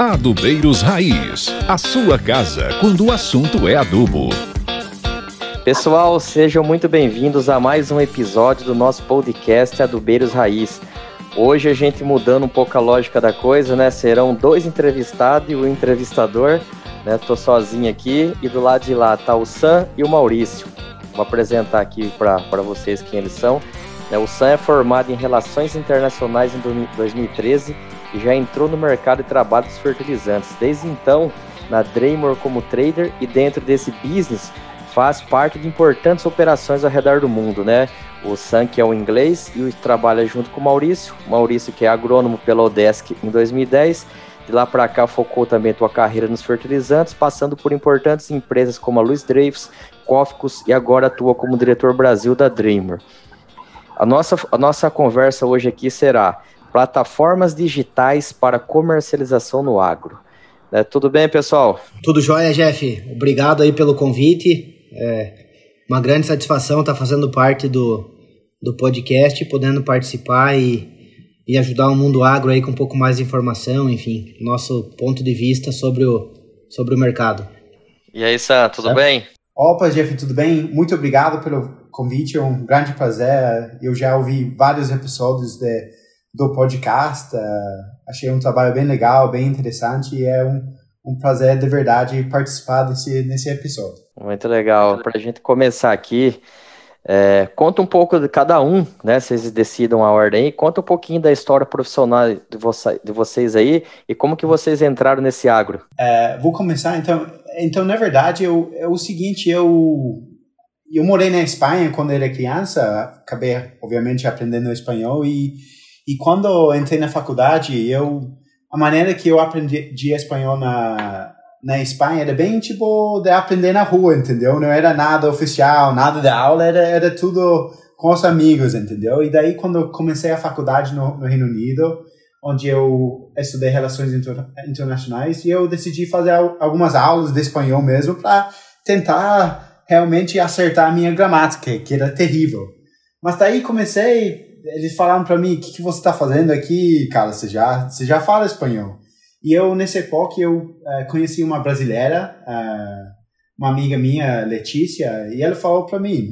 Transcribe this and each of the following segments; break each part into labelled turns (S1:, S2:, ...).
S1: Adubeiros Raiz, a sua casa quando o assunto é adubo.
S2: Pessoal, sejam muito bem-vindos a mais um episódio do nosso podcast Adubeiros Raiz. Hoje a gente mudando um pouco a lógica da coisa, né? Serão dois entrevistados e o entrevistador, né? Tô sozinho aqui e do lado de lá tá o Sam e o Maurício. Vou apresentar aqui para vocês quem eles são. Né? O Sam é formado em Relações Internacionais em 2013 e já entrou no mercado de trabalho dos fertilizantes. Desde então, na Draymore como trader e dentro desse business faz parte de importantes operações ao redor do mundo, né? O Sam, que é o inglês, e trabalha junto com o Maurício. Maurício, que é agrônomo pela Odesk em 2010. De lá para cá, focou também sua carreira nos fertilizantes, passando por importantes empresas como a Luiz Dreyfus, Cóficos e agora atua como diretor Brasil da Dreamer. A nossa, a nossa conversa hoje aqui será plataformas digitais para comercialização no agro. É, tudo bem, pessoal?
S3: Tudo jóia, Jeff. Obrigado aí pelo convite. É uma grande satisfação estar fazendo parte do, do podcast, podendo participar e, e ajudar o mundo agro aí com um pouco mais de informação, enfim, nosso ponto de vista sobre o, sobre o mercado.
S2: E aí, Sam, tudo é. bem?
S4: Opa, Jeff, tudo bem? Muito obrigado pelo convite, é um grande prazer. Eu já ouvi vários episódios de do podcast. Uh, achei um trabalho bem legal, bem interessante e é um, um prazer de verdade participar desse, nesse episódio.
S2: Muito legal. Para a gente começar aqui, é, conta um pouco de cada um, né? Vocês decidam a ordem aí. Conta um pouquinho da história profissional de, você, de vocês aí e como que vocês entraram nesse agro.
S4: É, vou começar então. Então, na verdade, eu, é o seguinte, eu eu morei na Espanha quando era criança, acabei obviamente aprendendo espanhol e e quando entrei na faculdade, eu a maneira que eu aprendi espanhol na na Espanha era bem tipo de aprender na rua, entendeu? Não era nada oficial, nada de aula, era, era tudo com os amigos, entendeu? E daí quando eu comecei a faculdade no, no Reino Unido, onde eu estudei relações internacionais, e eu decidi fazer algumas aulas de espanhol mesmo para tentar realmente acertar a minha gramática, que era terrível. Mas daí comecei eles falaram para mim, o que, que você está fazendo aqui, cara? Você já, você já fala espanhol. E eu, nessa época, eu uh, conheci uma brasileira, uh, uma amiga minha, Letícia, e ela falou para mim,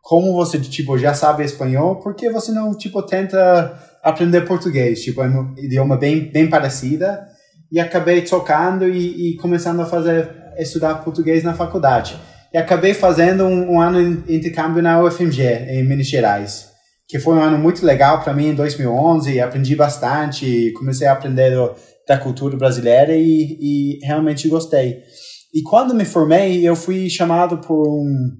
S4: como você, tipo, já sabe espanhol, por que você não, tipo, tenta aprender português? Tipo, é um idioma bem, bem parecida. E acabei tocando e, e começando a fazer, estudar português na faculdade. E acabei fazendo um, um ano de intercâmbio na UFMG, em Minas Gerais que foi um ano muito legal para mim em 2011, aprendi bastante, comecei a aprender da cultura brasileira e, e, realmente gostei. E quando me formei, eu fui chamado por um,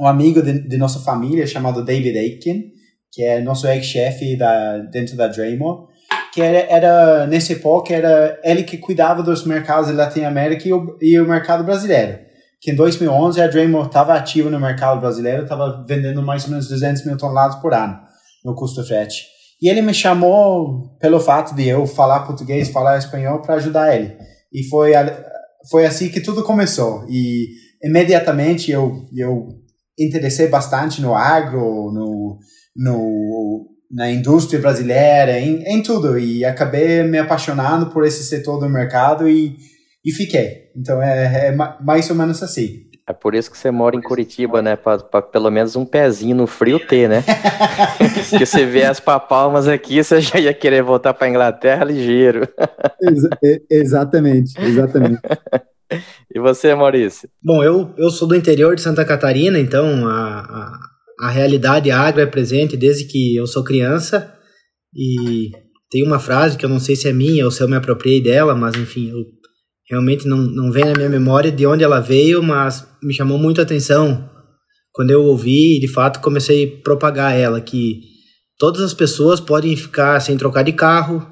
S4: um amigo de, de nossa família chamado David Aiken, que é nosso ex-chefe da, dentro da Dremel, que era, era, nessa época, era ele que cuidava dos mercados da Latinoamérica e o, e o mercado brasileiro que em 2011 a Dremel estava ativa no mercado brasileiro, estava vendendo mais ou menos 200 mil toneladas por ano no custo frete. E ele me chamou pelo fato de eu falar português, falar espanhol para ajudar ele. E foi foi assim que tudo começou. E imediatamente eu eu interessei bastante no agro, no, no na indústria brasileira, em, em tudo. E acabei me apaixonando por esse setor do mercado e e fiquei. Então é, é mais ou menos assim.
S2: É por isso que você mora em Curitiba, né? Pra, pra pelo menos um pezinho no frio ter, né? Porque você viesse pra Palmas aqui, você já ia querer voltar pra Inglaterra ligeiro.
S3: Ex exatamente, exatamente.
S2: e você, Maurício?
S3: Bom, eu, eu sou do interior de Santa Catarina, então a, a, a realidade agro é presente desde que eu sou criança. E tem uma frase que eu não sei se é minha ou se eu me apropriei dela, mas enfim, eu realmente não, não vem na minha memória de onde ela veio, mas me chamou muito a atenção quando eu ouvi e de fato comecei a propagar ela que todas as pessoas podem ficar sem trocar de carro,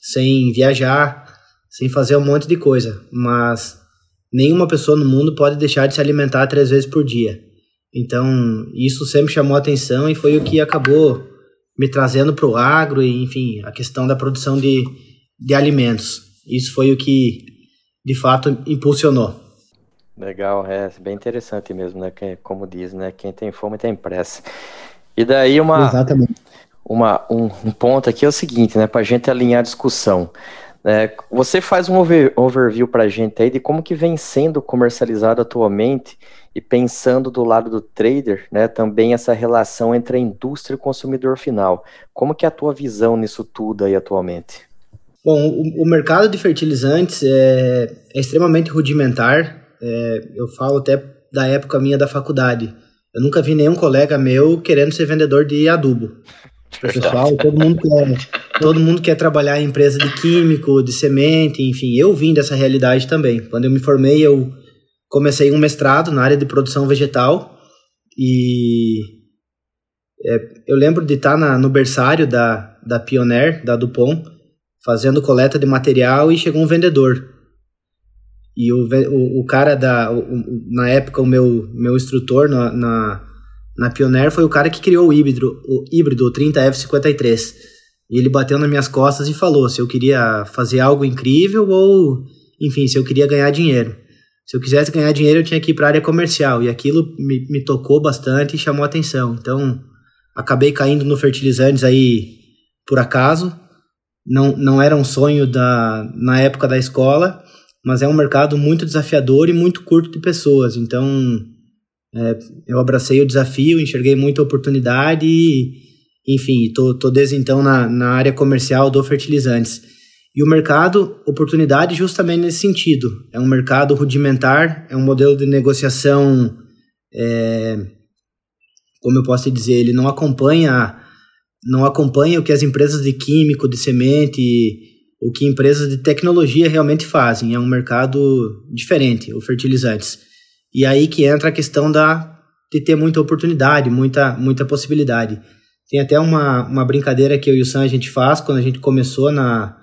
S3: sem viajar, sem fazer um monte de coisa, mas nenhuma pessoa no mundo pode deixar de se alimentar três vezes por dia. Então, isso sempre chamou a atenção e foi o que acabou me trazendo para o agro e, enfim, a questão da produção de, de alimentos. Isso foi o que de fato impulsionou.
S2: Legal, é bem interessante mesmo, né? Que, como diz, né? Quem tem fome tem pressa. E daí uma, Exatamente. uma um, um ponto aqui é o seguinte, né? Para a gente alinhar a discussão. É, você faz um over, overview para a gente aí de como que vem sendo comercializado atualmente e pensando do lado do trader, né, também essa relação entre a indústria e o consumidor final. Como que é a tua visão nisso tudo aí atualmente?
S3: Bom, o, o mercado de fertilizantes é, é extremamente rudimentar. É, eu falo até da época minha da faculdade. Eu nunca vi nenhum colega meu querendo ser vendedor de adubo. Pessoal, todo mundo quer, todo mundo quer trabalhar em empresa de químico, de semente, enfim. Eu vim dessa realidade também. Quando eu me formei, eu comecei um mestrado na área de produção vegetal e é, eu lembro de estar na, no berçário da, da Pioneer, da Dupont, fazendo coleta de material e chegou um vendedor. E o, o, o cara da. O, na época, o meu, meu instrutor na, na, na Pioneer foi o cara que criou o híbrido, o híbrido 30F53. E ele bateu nas minhas costas e falou se eu queria fazer algo incrível ou, enfim, se eu queria ganhar dinheiro. Se eu quisesse ganhar dinheiro, eu tinha que ir para a área comercial. E aquilo me, me tocou bastante e chamou atenção. Então, acabei caindo no fertilizantes aí por acaso. Não, não era um sonho da, na época da escola mas é um mercado muito desafiador e muito curto de pessoas. Então, é, eu abracei o desafio, enxerguei muita oportunidade e, enfim, tô, tô desde então na, na área comercial do fertilizantes. E o mercado, oportunidade justamente nesse sentido. É um mercado rudimentar, é um modelo de negociação, é, como eu posso dizer, ele não acompanha, não acompanha o que as empresas de químico, de semente, o que empresas de tecnologia realmente fazem. É um mercado diferente, o fertilizantes. E aí que entra a questão da, de ter muita oportunidade, muita, muita possibilidade. Tem até uma, uma brincadeira que eu e o Sam a gente faz quando a gente começou na,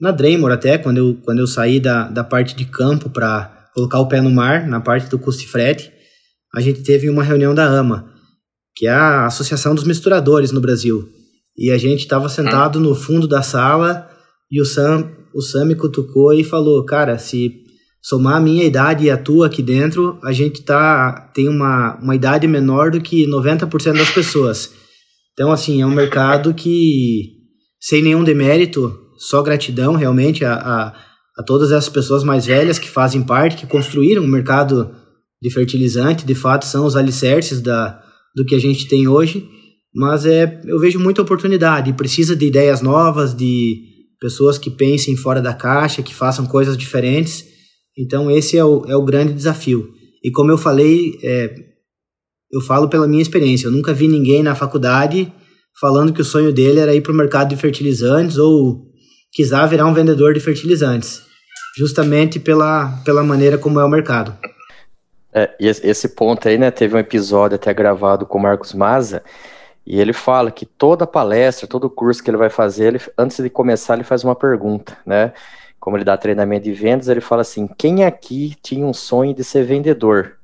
S3: na Draymore até, quando eu, quando eu saí da, da parte de campo para colocar o pé no mar, na parte do custo e frete, a gente teve uma reunião da AMA, que é a Associação dos Misturadores no Brasil. E a gente estava sentado no fundo da sala e o Sam, o Sam me cutucou e falou: Cara, se somar a minha idade e a tua aqui dentro, a gente tá, tem uma, uma idade menor do que 90% das pessoas. Então, assim, é um mercado que, sem nenhum demérito, só gratidão realmente a, a, a todas essas pessoas mais velhas que fazem parte, que construíram o mercado de fertilizante, de fato são os alicerces da, do que a gente tem hoje. Mas é, eu vejo muita oportunidade, precisa de ideias novas, de pessoas que pensem fora da caixa, que façam coisas diferentes. Então, esse é o, é o grande desafio. E como eu falei, é, eu falo pela minha experiência, eu nunca vi ninguém na faculdade falando que o sonho dele era ir para o mercado de fertilizantes ou quiser virar um vendedor de fertilizantes, justamente pela, pela maneira como é o mercado.
S2: É, esse ponto aí, né, teve um episódio até gravado com o Marcos Maza, e ele fala que toda palestra, todo curso que ele vai fazer, ele, antes de começar, ele faz uma pergunta, né? Como ele dá treinamento de vendas, ele fala assim: quem aqui tinha um sonho de ser vendedor?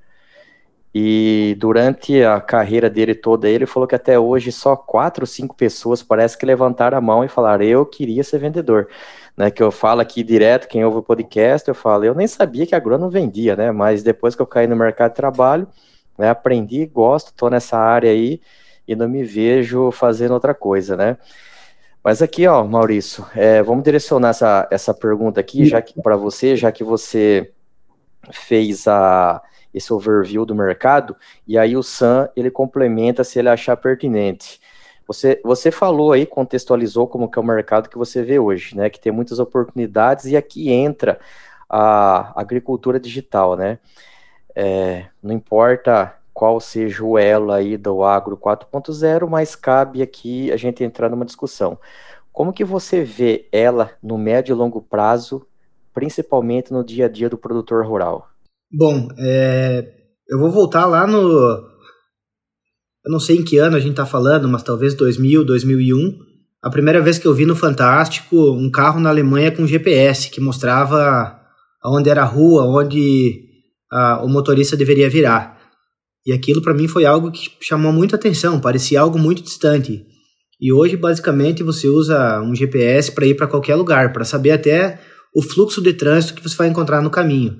S2: E durante a carreira dele toda, ele falou que até hoje só quatro ou cinco pessoas parece que levantaram a mão e falaram: eu queria ser vendedor. Né, que eu falo aqui direto, quem ouve o podcast, eu falo, eu nem sabia que a Grua não vendia, né? Mas depois que eu caí no mercado de trabalho, né, aprendi, gosto, tô nessa área aí e não me vejo fazendo outra coisa, né? Mas aqui, ó, Maurício, é, vamos direcionar essa, essa pergunta aqui, já que para você, já que você fez a, esse overview do mercado, e aí o Sam ele complementa se ele achar pertinente. Você, você falou aí, contextualizou como que é o mercado que você vê hoje, né? Que tem muitas oportunidades e aqui entra a agricultura digital, né? É, não importa qual seja o elo aí do agro 4.0, mas cabe aqui a gente entrar numa discussão. Como que você vê ela no médio e longo prazo, principalmente no dia a dia do produtor rural?
S3: Bom, é, eu vou voltar lá no. Eu não sei em que ano a gente está falando, mas talvez 2000, 2001. A primeira vez que eu vi no Fantástico um carro na Alemanha com GPS que mostrava onde era a rua, onde a, o motorista deveria virar. E aquilo para mim foi algo que chamou muita atenção, parecia algo muito distante. E hoje, basicamente, você usa um GPS para ir para qualquer lugar, para saber até o fluxo de trânsito que você vai encontrar no caminho.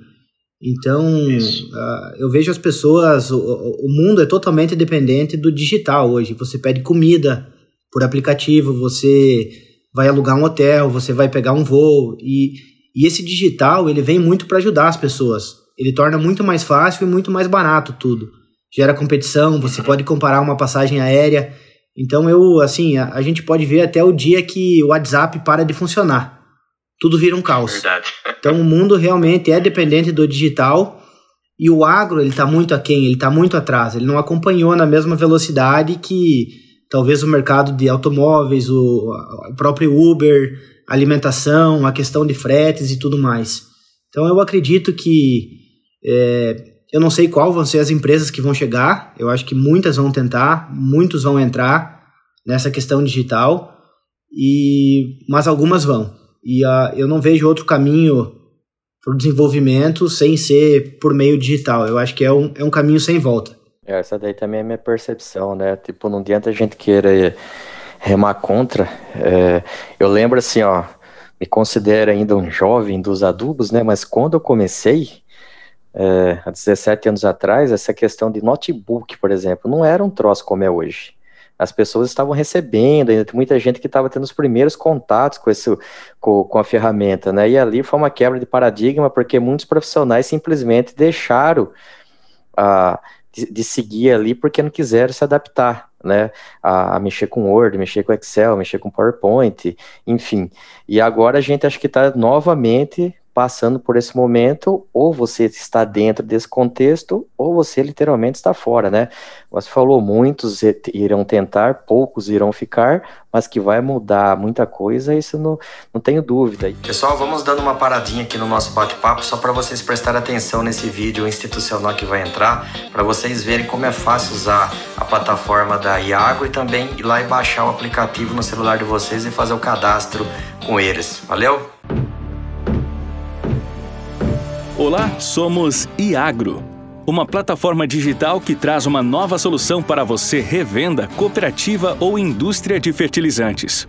S3: Então, uh, eu vejo as pessoas, o, o, mundo é totalmente dependente do digital hoje. Você pede comida por aplicativo, você vai alugar um hotel, você vai pegar um voo e, e esse digital ele vem muito para ajudar as pessoas. Ele torna muito mais fácil e muito mais barato tudo. Gera competição, você pode comparar uma passagem aérea. Então eu, assim, a, a gente pode ver até o dia que o WhatsApp para de funcionar. Tudo vira um caos.
S2: Verdade.
S3: Então o mundo realmente é dependente do digital e o agro ele está muito aquém, ele está muito atrás. Ele não acompanhou na mesma velocidade que talvez o mercado de automóveis, o, o próprio Uber, alimentação, a questão de fretes e tudo mais. Então eu acredito que é, eu não sei qual vão ser as empresas que vão chegar. Eu acho que muitas vão tentar, muitos vão entrar nessa questão digital e mas algumas vão. E uh, eu não vejo outro caminho para o desenvolvimento sem ser por meio digital. Eu acho que é um, é um caminho sem volta.
S2: É, essa daí também é minha percepção, né? Tipo, não adianta a gente querer remar contra. É, eu lembro assim, ó, me considero ainda um jovem dos adubos, né? Mas quando eu comecei, é, há 17 anos atrás, essa questão de notebook, por exemplo, não era um troço como é hoje as pessoas estavam recebendo, ainda tem muita gente que estava tendo os primeiros contatos com, esse, com, com, a ferramenta, né? E ali foi uma quebra de paradigma, porque muitos profissionais simplesmente deixaram a. Uh, de, de, seguir ali porque não quiseram se adaptar, né, a, a, mexer com Word, mexer com Excel, mexer com PowerPoint, enfim. E agora a gente acho que está novamente passando por esse momento, ou você está dentro desse contexto, ou você literalmente está fora, né? Você falou, muitos irão tentar, poucos irão ficar, mas que vai mudar muita coisa, isso não, não tenho dúvida. Pessoal, vamos dando uma paradinha aqui no nosso bate-papo, só para vocês prestarem atenção nesse vídeo institucional que vai entrar, para vocês verem como é fácil usar a plataforma da Iago e também ir lá e baixar o aplicativo no celular de vocês e fazer o cadastro com eles. Valeu?
S1: Olá, somos Iagro, uma plataforma digital que traz uma nova solução para você revenda, cooperativa ou indústria de fertilizantes.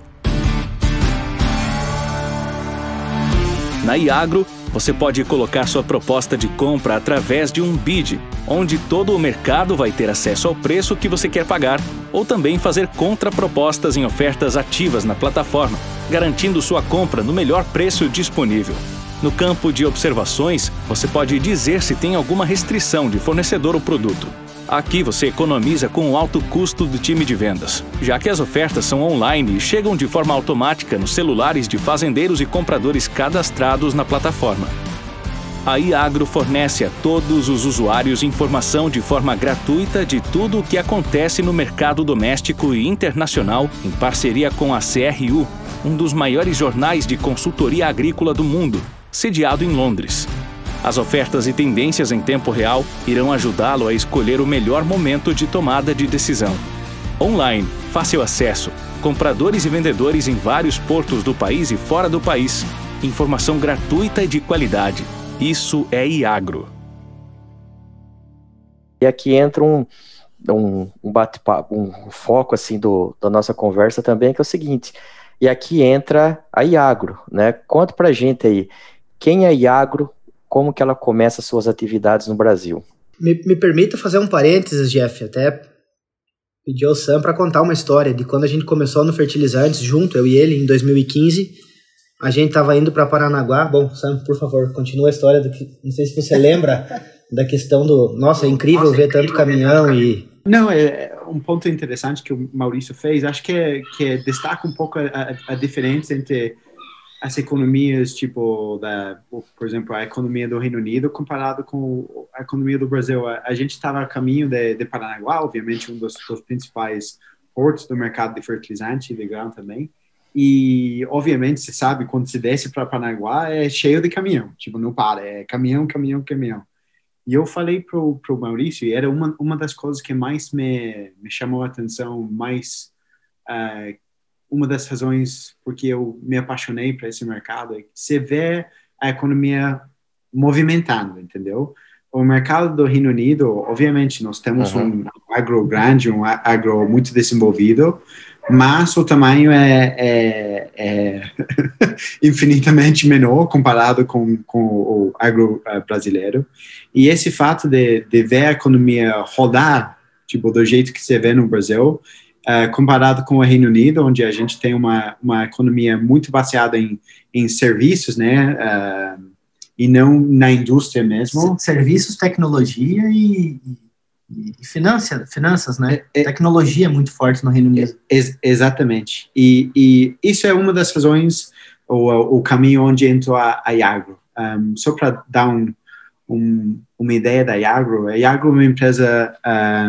S1: Na Iagro, você pode colocar sua proposta de compra através de um bid, onde todo o mercado vai ter acesso ao preço que você quer pagar, ou também fazer contrapropostas em ofertas ativas na plataforma, garantindo sua compra no melhor preço disponível. No campo de observações, você pode dizer se tem alguma restrição de fornecedor ou produto. Aqui você economiza com o alto custo do time de vendas, já que as ofertas são online e chegam de forma automática nos celulares de fazendeiros e compradores cadastrados na plataforma. A Iagro fornece a todos os usuários informação de forma gratuita de tudo o que acontece no mercado doméstico e internacional em parceria com a CRU, um dos maiores jornais de consultoria agrícola do mundo, sediado em Londres. As ofertas e tendências em tempo real irão ajudá-lo a escolher o melhor momento de tomada de decisão. Online, fácil acesso, compradores e vendedores em vários portos do país e fora do país, informação gratuita e de qualidade. Isso é Iagro.
S2: E aqui entra um, um, um bate-papo, um foco assim do, da nossa conversa também, que é o seguinte. E aqui entra a Iagro, né? Conta pra gente aí, quem é a Iagro? Como que ela começa suas atividades no Brasil?
S3: Me, me permita fazer um parênteses, Jeff, até pedir ao Sam para contar uma história de quando a gente começou no Fertilizantes junto, eu e ele, em 2015. A gente estava indo para Paranaguá. Bom, Sam, por favor, continua a história do que. Não sei se você lembra da questão do. Nossa, é incrível Nossa, ver é incrível tanto caminhão ver e.
S4: Não, é, é um ponto interessante que o Maurício fez. Acho que, é, que é, destaca um pouco a, a, a diferença entre as economias, tipo, da, por exemplo, a economia do Reino Unido comparado com a economia do Brasil. A, a gente estava a caminho de, de Paranaguá, obviamente um dos, dos, principais portos do mercado de fertilizante e de grão também. E, obviamente, você sabe, quando se desce para Paranaguá, é cheio de caminhão. Tipo, não para, é caminhão, caminhão, caminhão. E eu falei pro, pro Maurício, e era uma, uma das coisas que mais me, me chamou a atenção, mais uh, uma das razões porque eu me apaixonei para esse mercado é que você vê a economia movimentando, entendeu? O mercado do Reino Unido, obviamente, nós temos uhum. um agro grande, um agro muito desenvolvido, mas o tamanho é, é, é infinitamente menor comparado com, com o agro eh, brasileiro. E esse fato de, de ver a economia rodar, tipo, do jeito que você vê no Brasil, uh, comparado com o Reino Unido, onde a gente tem uma, uma economia muito baseada em, em serviços, né? Uh, e não na indústria mesmo.
S3: Serviços, tecnologia e, e finança, finanças, né? É, é, Tecnologia é muito forte no Reino Unido.
S4: Ex exatamente. E, e, isso é uma das razões, o, o caminho onde entrou a, a Iagro. Um, só para dar um, um, uma ideia da Iagro, a Iagro é uma empresa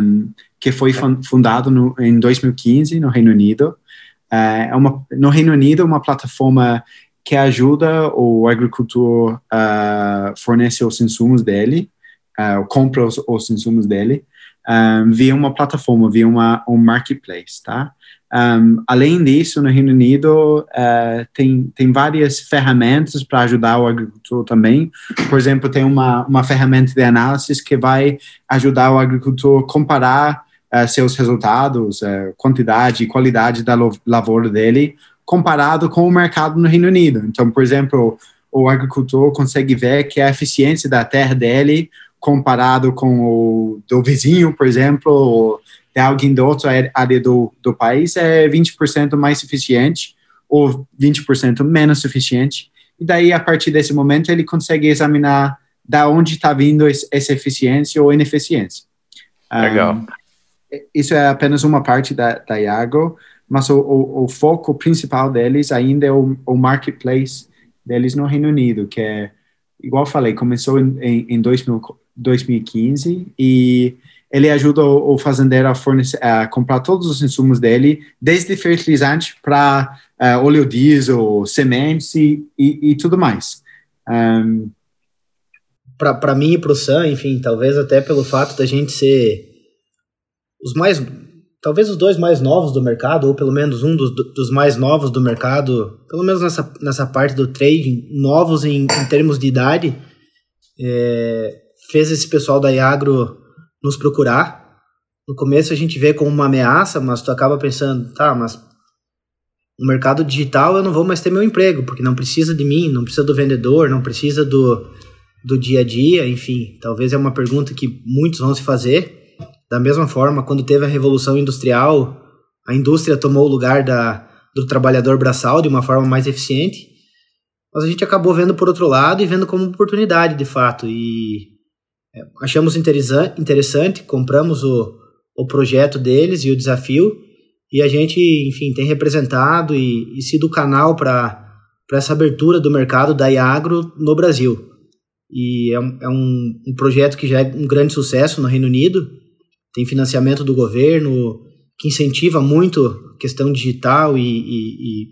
S4: um, que foi fundada em 2015 no Reino Unido. Uh, é uma, no Reino Unido, uma plataforma que ajuda o agricultor a fornecer os insumos dele, uh, compra os, os insumos dele, um, via uma plataforma, via uma, um marketplace, tá? Um, além disso, no Reino Unido, uh, tem, tem várias ferramentas para ajudar o agricultor também. Por exemplo, tem uma, uma ferramenta de análise que vai ajudar o agricultor a comparar uh, seus resultados, uh, quantidade e qualidade da lavoura dele, comparado com o mercado no Reino Unido. Então, por exemplo, o agricultor consegue ver que a eficiência da terra dele comparado com o do vizinho, por exemplo, ou de alguém da outra área do, do país, é 20% mais eficiente ou 20% menos eficiente. E daí, a partir desse momento, ele consegue examinar da onde está vindo essa eficiência ou ineficiência.
S2: Legal. Um,
S4: isso é apenas uma parte da, da Iago, mas o, o, o foco principal deles ainda é o, o, marketplace deles no Reino Unido, que é, igual falei, começou em, em, em 2000, 2015 e ele ajuda o, fazendeiro a, fornecer, a comprar todos os insumos dele, desde fertilizante para uh, óleo diesel, sementes e, e, e tudo mais. Um,
S3: para mim e para o Sam, enfim, talvez até pelo fato da gente ser os mais, talvez os dois mais novos do mercado, ou pelo menos um dos, dos mais novos do mercado, pelo menos nessa, nessa parte do trading, novos em, em termos de idade, é, fez esse pessoal da Iagro nos procurar. No começo a gente vê como uma ameaça, mas tu acaba pensando, tá, mas no mercado digital eu não vou mais ter meu emprego, porque não precisa de mim, não precisa do vendedor, não precisa do, do dia a dia, enfim. Talvez é uma pergunta que muitos vão se fazer. Da mesma forma, quando teve a Revolução Industrial, a indústria tomou o lugar da, do trabalhador braçal de uma forma mais eficiente. Mas a gente acabou vendo por outro lado e vendo como oportunidade, de fato. E é, achamos interessante, compramos o, o projeto deles e o desafio, e a gente, enfim, tem representado e, e sido o canal para essa abertura do mercado da Iagro no Brasil. E é, é um, um projeto que já é um grande sucesso no Reino Unido, tem financiamento do governo, que incentiva muito questão digital e, e, e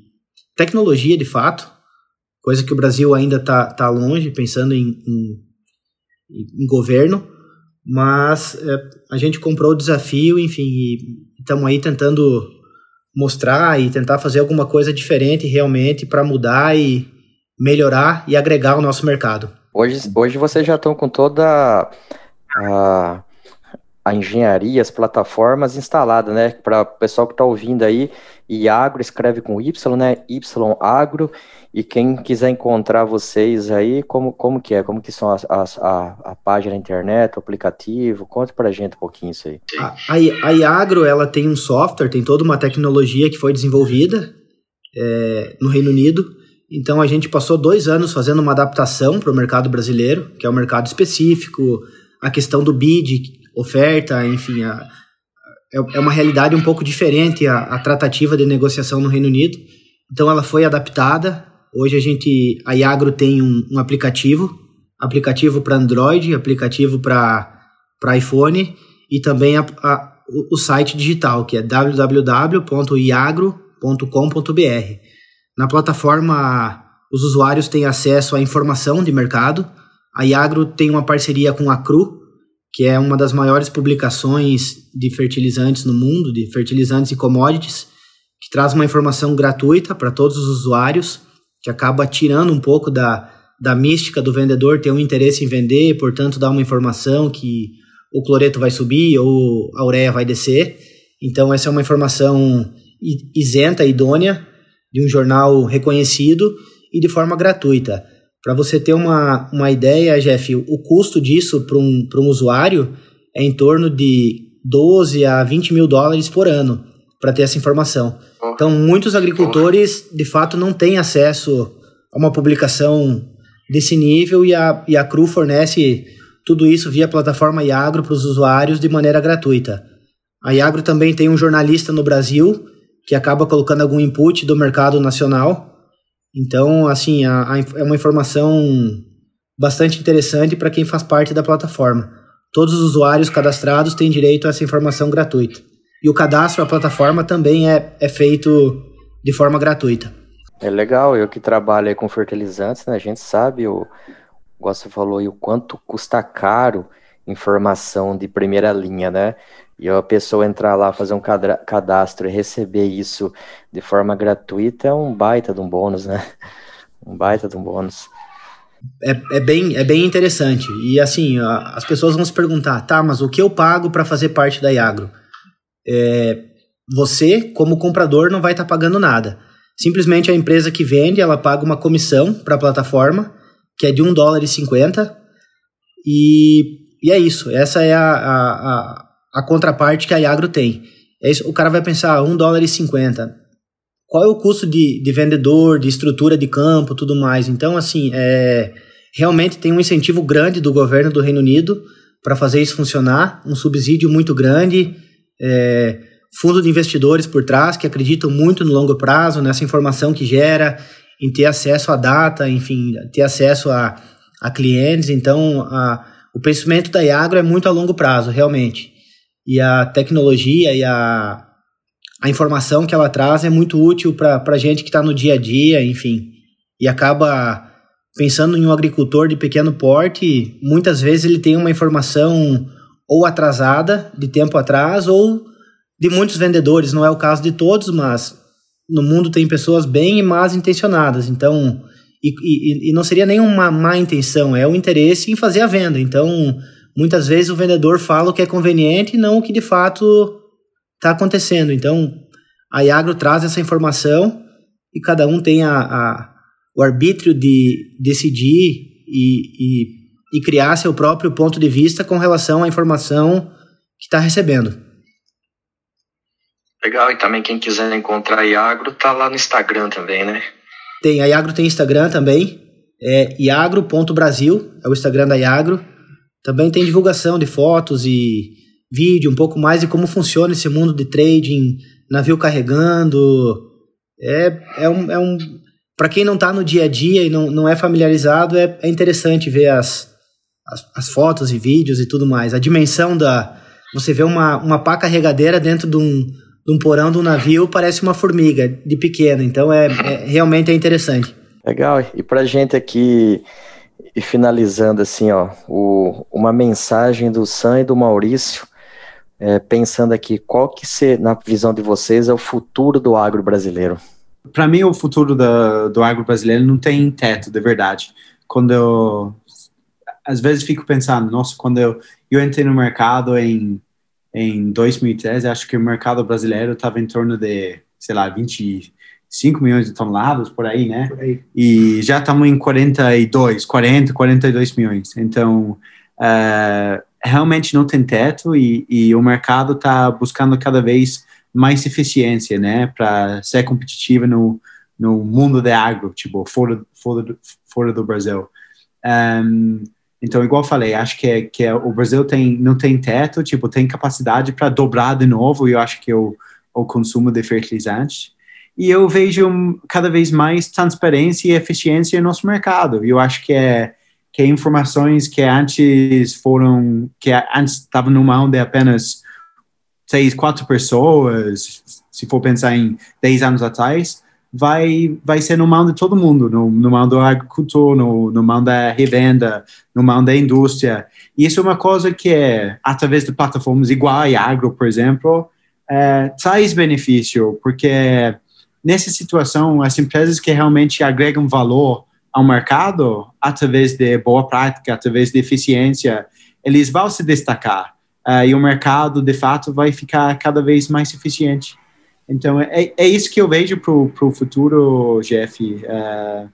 S3: tecnologia de fato, coisa que o Brasil ainda está tá longe, pensando em, em em governo, mas é, a gente comprou o desafio, enfim, e estamos aí tentando mostrar e tentar fazer alguma coisa diferente realmente para mudar e melhorar e agregar o nosso mercado.
S2: Hoje, hoje vocês já estão com toda a, a engenharia, as plataformas instaladas, né? Para o pessoal que está ouvindo aí, Iagro escreve com Y, né? Y Agro. E quem quiser encontrar vocês aí, como, como que é? Como que são as, as a, a página na internet, o aplicativo? Conta pra gente um pouquinho isso aí.
S3: A, a, a Iagro, ela tem um software, tem toda uma tecnologia que foi desenvolvida é, no Reino Unido. Então a gente passou dois anos fazendo uma adaptação para o mercado brasileiro, que é um mercado específico, a questão do bid, oferta, enfim, a, é, é uma realidade um pouco diferente a, a tratativa de negociação no Reino Unido. Então ela foi adaptada Hoje a gente, a Iagro tem um, um aplicativo, aplicativo para Android, aplicativo para iPhone e também a, a, o, site digital, que é www.iagro.com.br. Na plataforma, os usuários têm acesso à informação de mercado. A Iagro tem uma parceria com a Cru, que é uma das maiores publicações de fertilizantes no mundo, de fertilizantes e commodities, que traz uma informação gratuita para todos os usuários que acaba tirando um pouco da, da mística do vendedor ter um interesse em vender, portanto dá uma informação que o cloreto vai subir ou a ureia vai descer. Então essa é uma informação isenta, idônea, de um jornal reconhecido e de forma gratuita. Para você ter uma, uma ideia, Jeff, o custo disso para um, um usuário é em torno de 12 a 20 mil dólares por ano. para ter essa informação. Então, muitos agricultores, de fato, não têm acesso a uma publicação desse nível e a, e a CRU fornece tudo isso via plataforma Iagro para os usuários de maneira gratuita. A Iagro também tem um jornalista no Brasil que acaba colocando algum input do mercado nacional. Então, assim, a, a, é uma informação bastante interessante para quem faz parte da plataforma. Todos os usuários cadastrados têm direito a essa informação gratuita. E o cadastro à plataforma também é, é feito de forma gratuita.
S2: É legal, eu que trabalho com fertilizantes, né, a gente sabe, o, igual você falou, o quanto custa caro informação de primeira linha, né? E a pessoa entrar lá, fazer um cadastro e receber isso de forma gratuita é um baita de um bônus, né? Um baita de um bônus.
S3: É, é, bem, é bem interessante. E assim, as pessoas vão se perguntar, tá, mas o que eu pago para fazer parte da Iagro? É, você, como comprador, não vai estar tá pagando nada. Simplesmente a empresa que vende, ela paga uma comissão para a plataforma, que é de 1 dólar e 50, e, e é isso. Essa é a, a, a, a contraparte que a Iagro tem. É isso, o cara vai pensar, 1 dólar e 50. Qual é o custo de, de vendedor, de estrutura de campo, tudo mais? Então, assim, é, realmente tem um incentivo grande do governo do Reino Unido para fazer isso funcionar, um subsídio muito grande, é, fundo de investidores por trás que acreditam muito no longo prazo, nessa informação que gera, em ter acesso à data, enfim, ter acesso a, a clientes. Então, a, o pensamento da Iagro é muito a longo prazo, realmente. E a tecnologia e a, a informação que ela traz é muito útil para a gente que está no dia a dia, enfim. E acaba pensando em um agricultor de pequeno porte, muitas vezes ele tem uma informação ou atrasada de tempo atrás ou de muitos vendedores, não é o caso de todos, mas no mundo tem pessoas bem e más intencionadas, então e, e, e não seria nenhuma má intenção, é o interesse em fazer a venda. Então, muitas vezes o vendedor fala o que é conveniente e não o que de fato está acontecendo. Então, a Iagro traz essa informação e cada um tem a, a o arbítrio de decidir e, e, e criar seu próprio ponto de vista com relação à informação que está recebendo.
S2: Legal, e também quem quiser encontrar a Iagro, tá lá no Instagram também, né?
S3: Tem, a Iagro tem Instagram também, é iagro.brasil, é o Instagram da Iagro. Também tem divulgação de fotos e vídeo, um pouco mais de como funciona esse mundo de trading, navio carregando. É, é um. É um para quem não está no dia a dia e não, não é familiarizado, é, é interessante ver as, as, as, fotos e vídeos e tudo mais. A dimensão da. Você vê uma, uma pá carregadeira dentro de um, de um porão de um navio parece uma formiga de pequeno. Então é, é realmente é interessante.
S2: Legal. E para gente aqui e finalizando assim, ó, o, uma mensagem do Sam e do Maurício, é, pensando aqui, qual que ser, na visão de vocês, é o futuro do agro brasileiro?
S4: Para mim, o futuro do agro brasileiro não tem teto, de verdade. Quando eu, às vezes, fico pensando, nossa, quando eu, eu entrei no mercado em em 2013, acho que o mercado brasileiro estava em torno de, sei lá, 25 milhões de toneladas, por aí, né? Por aí. E já estamos em 42, 40, 42 milhões. Então, uh, realmente não tem teto e, e o mercado está buscando cada vez mais eficiência, né? Para ser competitivo no, no mundo de agro, tipo, fora, fora, fora do Brasil. Um, então, igual falei, acho que, é, que é, o Brasil tem, não tem teto, tipo, tem capacidade para dobrar de novo, e eu acho que é o, o consumo de fertilizantes. E eu vejo cada vez mais transparência e eficiência no nosso mercado. E eu acho que é que é informações que antes foram, que antes estavam numa mão de apenas seis, quatro pessoas, se for pensar em dez anos atrás, vai, vai ser no mão de todo mundo, no, no mão do agricultor, no, no mão da revenda, no mão da indústria. E isso é uma coisa que é, através de plataformas igual a Agro, por exemplo, é, traz benefício, porque nessa situação, as empresas que realmente agregam valor ao mercado, através de boa prática, através de eficiência, eles vão se destacar. Uh, e o mercado, de fato, vai ficar cada vez mais eficiente. Então, é, é isso que eu vejo para o futuro, Jeff. É,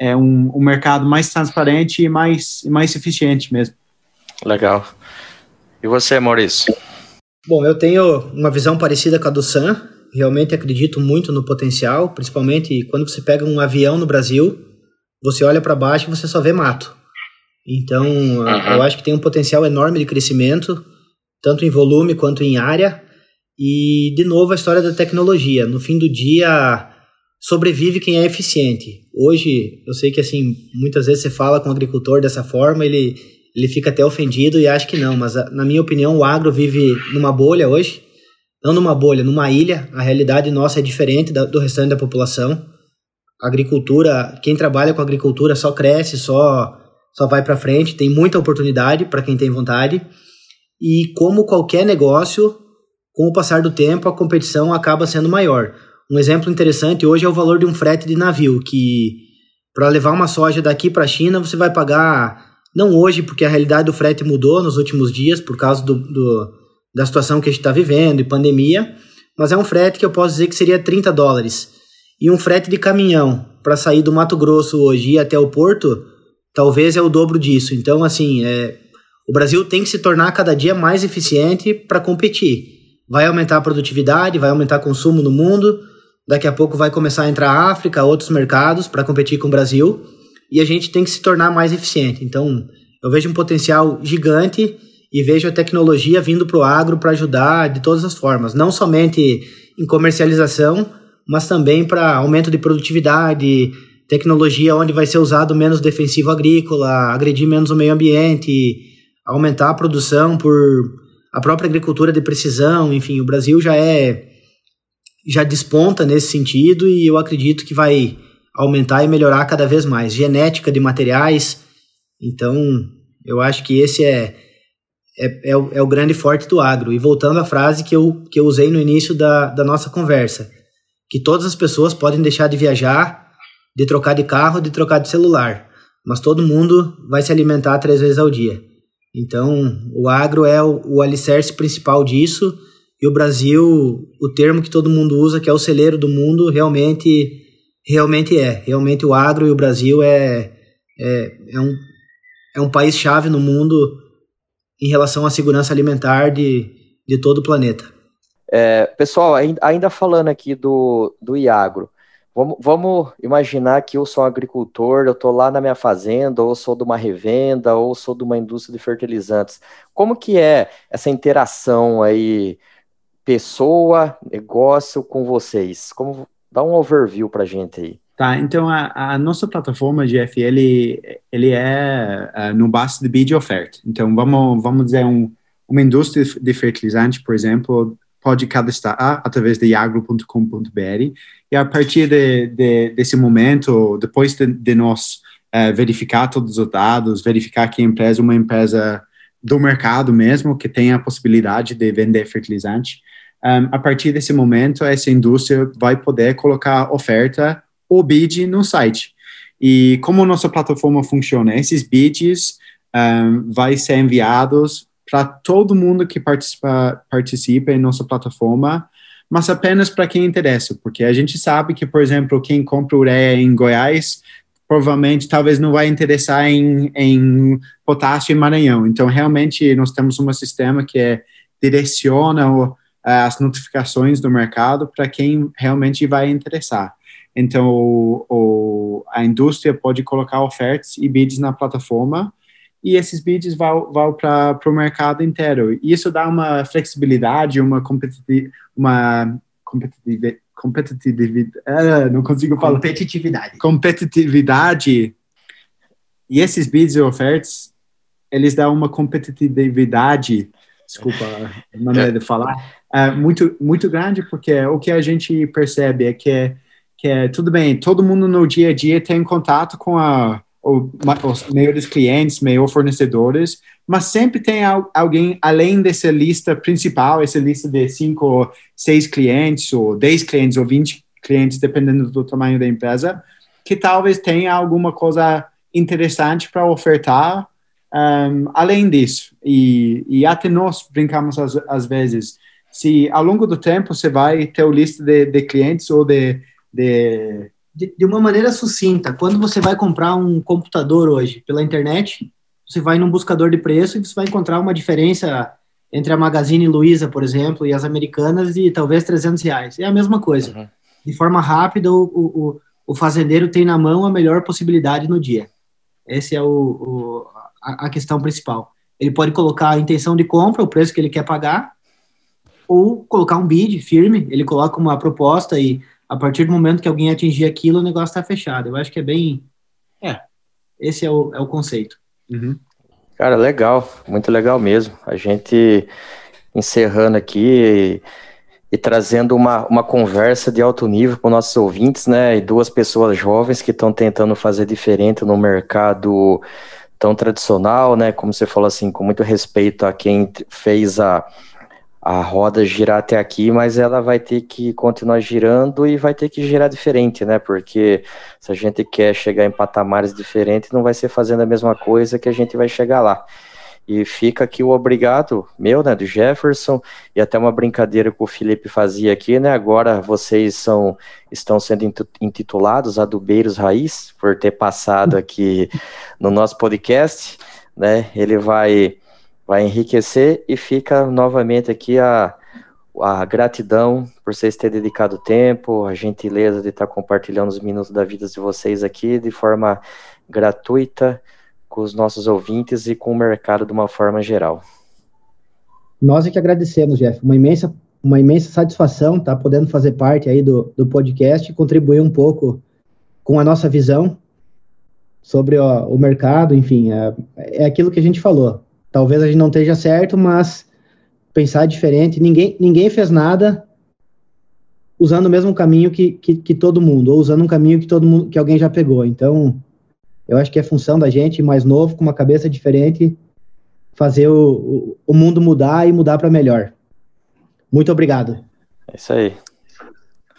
S4: é um, um, mercado mais transparente e mais, mais eficiente mesmo.
S2: Legal. E você, Maurício?
S3: Bom, eu tenho uma visão parecida com a do Sam. Realmente acredito muito no potencial, principalmente quando você pega um avião no Brasil, você olha para baixo e você só vê mato. Então, uhum. eu acho que tem um potencial enorme de crescimento, tanto em volume quanto em área. E, de novo, a história da tecnologia. No fim do dia, sobrevive quem é eficiente. Hoje, eu sei que, assim, muitas vezes você fala com o agricultor dessa forma, ele, ele fica até ofendido e acha que não. Mas, na minha opinião, o agro vive numa bolha hoje. Não numa bolha, numa ilha. A realidade nossa é diferente da, do restante da população. A agricultura, quem trabalha com agricultura só cresce, só só vai para frente, tem muita oportunidade para quem tem vontade. E como qualquer negócio, com o passar do tempo, a competição acaba sendo maior. Um exemplo interessante hoje é o valor de um frete de navio, que para levar uma soja daqui para a China você vai pagar, não hoje, porque a realidade do frete mudou nos últimos dias por causa do, do da situação que a gente está vivendo e pandemia, mas é um frete que eu posso dizer que seria 30 dólares. E um frete de caminhão para sair do Mato Grosso hoje e ir até o porto talvez é o dobro disso. Então, assim, é, o Brasil tem que se tornar cada dia mais eficiente para competir. Vai aumentar a produtividade, vai aumentar o consumo no mundo. Daqui a pouco vai começar a entrar a África, outros mercados para competir com o Brasil. E a gente tem que se tornar mais eficiente. Então, eu vejo um potencial gigante e vejo a tecnologia vindo para o agro para ajudar de todas as formas. Não somente em comercialização, mas também para aumento de produtividade, tecnologia onde vai ser usado menos defensivo agrícola, agredir menos o meio ambiente, aumentar a produção por a própria agricultura de precisão, enfim, o Brasil já é já desponta nesse sentido e eu acredito que vai aumentar e melhorar cada vez mais. Genética de materiais, então eu acho que esse é, é, é, o, é o grande forte do agro. E voltando à frase que eu, que eu usei no início da, da nossa conversa, que todas as pessoas podem deixar de viajar de trocar de carro, de trocar de celular. Mas todo mundo vai se alimentar três vezes ao dia. Então, o agro é o, o alicerce principal disso. E o Brasil, o termo que todo mundo usa, que é o celeiro do mundo, realmente, realmente é. Realmente o agro e o Brasil é, é, é um, é um país-chave no mundo em relação à segurança alimentar de, de todo o planeta.
S2: É, pessoal, ainda falando aqui do, do Iagro, Vamos, vamos, imaginar que eu sou um agricultor, eu estou lá na minha fazenda, ou sou de uma revenda, ou sou de uma indústria de fertilizantes. Como que é essa interação aí, pessoa, negócio com vocês? Como dá um overview para gente aí?
S4: Tá, então a, a nossa plataforma de ele, ele é uh, no base de bid oferta. Então vamos, vamos dizer um, uma indústria de fertilizante, por exemplo, pode cadastrar através de agro.com.br e a partir de, de, desse momento, depois de, de nós uh, verificar todos os dados, verificar que a empresa é uma empresa do mercado mesmo, que tem a possibilidade de vender fertilizante, um, a partir desse momento, essa indústria vai poder colocar oferta ou bid no site. E como nossa plataforma funciona? Esses bids um, vai ser enviados para todo mundo que participa, participa em nossa plataforma mas apenas para quem interessa, porque a gente sabe que, por exemplo, quem compra ureia em Goiás provavelmente talvez não vai interessar em, em potássio em Maranhão. Então, realmente, nós temos um sistema que é, direciona o, as notificações do mercado para quem realmente vai interessar. Então, o, o, a indústria pode colocar ofertas e bids na plataforma e esses bids vão, vão para o mercado inteiro. E isso dá uma flexibilidade, uma competitividade, uma competitividade, competitividade ah, não consigo falar.
S3: Competitividade.
S4: Competitividade. E esses bids e ofertas, eles dão uma competitividade, desculpa a maneira de falar, é, muito, muito grande, porque o que a gente percebe é que, que é, tudo bem, todo mundo no dia a dia tem contato com a ou, os maiores clientes, maiores fornecedores, mas sempre tem alguém além dessa lista principal, essa lista de cinco, seis clientes, ou dez clientes, ou vinte clientes, dependendo do tamanho da empresa, que talvez tenha alguma coisa interessante para ofertar um, além disso. E, e até nós brincamos às, às vezes, se ao longo do tempo você vai ter uma lista de, de clientes ou de, de
S3: de, de, uma maneira sucinta, quando você vai comprar um computador hoje pela internet, você vai num buscador de preço e você vai encontrar uma diferença entre a Magazine Luiza, por exemplo, e as americanas de talvez 300 reais. É a mesma coisa. Uhum. De forma rápida, o, o, o, fazendeiro tem na mão a melhor possibilidade no dia. Essa é o, o a, a, questão principal. Ele pode colocar a intenção de compra, o preço que ele quer pagar, ou colocar um bid firme, ele coloca uma proposta e a partir do momento que alguém atingir aquilo, o negócio está fechado. Eu acho que é bem... É, esse é o, é o conceito.
S2: Uhum. Cara, legal, muito legal mesmo. A gente encerrando aqui e, e trazendo uma, uma conversa de alto nível para os nossos ouvintes, né? E duas pessoas jovens que estão tentando fazer diferente no mercado tão tradicional, né? Como você falou assim, com muito respeito a quem fez a a roda girar até aqui, mas ela vai ter que continuar girando e vai ter que girar diferente, né? Porque se a gente quer chegar em patamares diferentes, não vai ser fazendo a mesma coisa que a gente vai chegar lá. E fica aqui o obrigado meu, né, do Jefferson, e até uma brincadeira que o Felipe fazia aqui, né? Agora vocês são estão sendo intitulados Adubeiros Raiz por ter passado aqui no nosso podcast, né? Ele vai vai enriquecer e fica novamente aqui a, a gratidão por vocês terem dedicado tempo, a gentileza de estar compartilhando os minutos da vida de vocês aqui de forma gratuita com os nossos ouvintes e com o mercado de uma forma geral.
S3: Nós é que agradecemos, Jeff. Uma imensa, uma imensa satisfação estar tá, podendo fazer parte aí do, do podcast e contribuir um pouco com a nossa visão sobre ó, o mercado, enfim, é, é aquilo que a gente falou. Talvez a gente não esteja certo, mas pensar diferente. Ninguém, ninguém fez nada usando o mesmo caminho que, que, que, todo mundo, ou usando um caminho que todo mundo, que alguém já pegou. Então, eu acho que é função da gente, mais novo, com uma cabeça diferente, fazer o, o, o mundo mudar e mudar para melhor. Muito obrigado.
S2: É isso aí.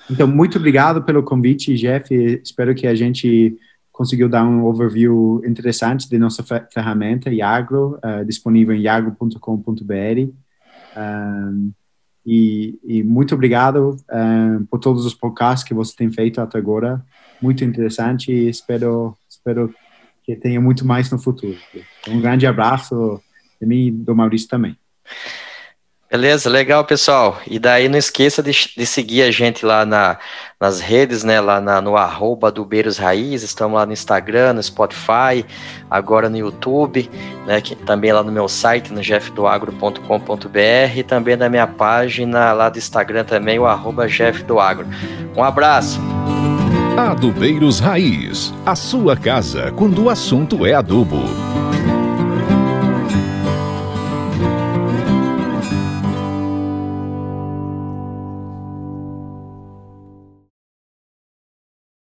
S5: Então, muito obrigado pelo convite, Jeff. Espero que a gente conseguiu dar um overview interessante de nossa ferramenta Yagro, uh, disponível em yagro.com.br. Um, e, e, muito obrigado um, por todos os podcasts que você tem feito até agora. Muito interessante e espero, espero que tenha muito mais no futuro. Um grande abraço de mim e do Maurício também.
S2: Beleza, legal, pessoal. E daí não esqueça de, de seguir a gente lá na, nas redes, né? Lá na, no arroba do Beiros Raiz, estamos lá no Instagram, no Spotify, agora no YouTube, né? Que, também lá no meu site, no jeffdoagro.com.br e também na minha página lá do Instagram também, o arroba jeffdoagro. Um abraço!
S6: Adubeiros Raiz, a sua casa quando o assunto é adubo.